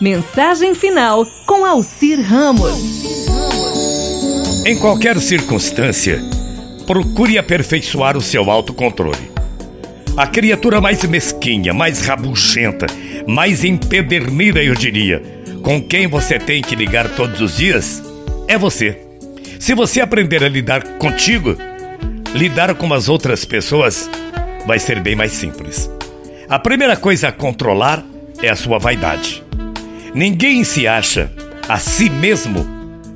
Mensagem final com Alcir Ramos. Em qualquer circunstância, procure aperfeiçoar o seu autocontrole. A criatura mais mesquinha, mais rabugenta, mais empedernida, eu diria, com quem você tem que ligar todos os dias, é você. Se você aprender a lidar contigo, lidar com as outras pessoas vai ser bem mais simples. A primeira coisa a controlar é a sua vaidade. Ninguém se acha a si mesmo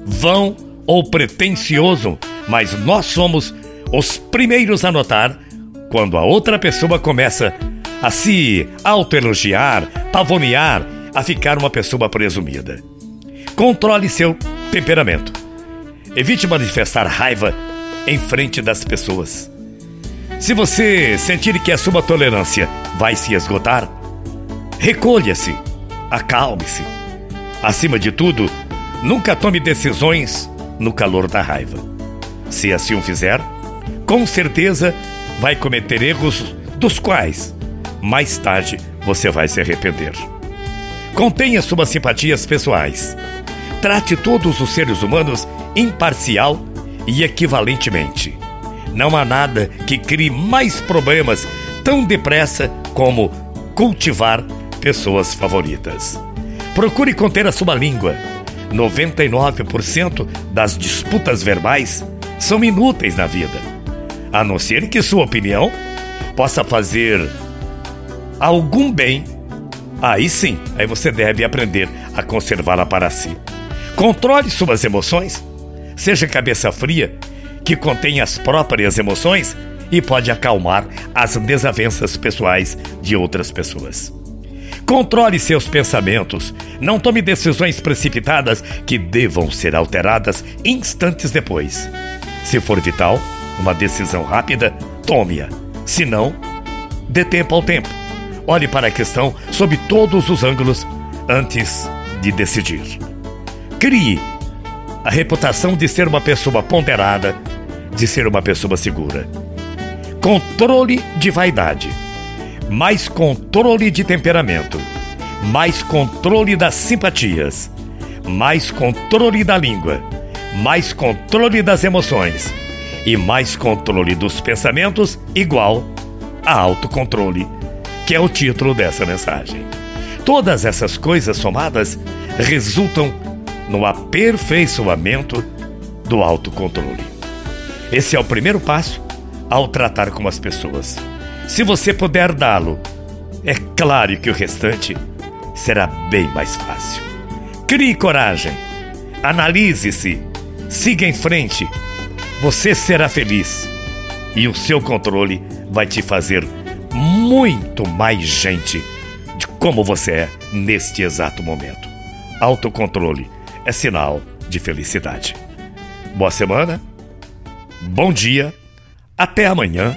vão ou pretensioso, mas nós somos os primeiros a notar quando a outra pessoa começa a se autoelogiar, pavonear, a ficar uma pessoa presumida. Controle seu temperamento. Evite manifestar raiva em frente das pessoas. Se você sentir que a sua tolerância vai se esgotar, recolha-se acalme-se. Acima de tudo, nunca tome decisões no calor da raiva. Se assim o fizer, com certeza vai cometer erros dos quais mais tarde você vai se arrepender. Contenha suas simpatias pessoais. Trate todos os seres humanos imparcial e equivalentemente. Não há nada que crie mais problemas tão depressa como cultivar pessoas favoritas. Procure conter a sua língua. 99% das disputas verbais são inúteis na vida, a não ser que sua opinião possa fazer algum bem. Aí sim, aí você deve aprender a conservá-la para si. Controle suas emoções. Seja cabeça fria, que contém as próprias emoções e pode acalmar as desavenças pessoais de outras pessoas. Controle seus pensamentos. Não tome decisões precipitadas que devam ser alteradas instantes depois. Se for vital, uma decisão rápida, tome-a. Se não, dê tempo ao tempo. Olhe para a questão sob todos os ângulos antes de decidir. Crie a reputação de ser uma pessoa ponderada, de ser uma pessoa segura. Controle de vaidade mais controle de temperamento, mais controle das simpatias, mais controle da língua, mais controle das emoções e mais controle dos pensamentos igual a autocontrole, que é o título dessa mensagem. Todas essas coisas somadas resultam no aperfeiçoamento do autocontrole. Esse é o primeiro passo ao tratar com as pessoas. Se você puder dá-lo, é claro que o restante será bem mais fácil. Crie coragem, analise-se, siga em frente. Você será feliz e o seu controle vai te fazer muito mais gente de como você é neste exato momento. Autocontrole é sinal de felicidade. Boa semana, bom dia, até amanhã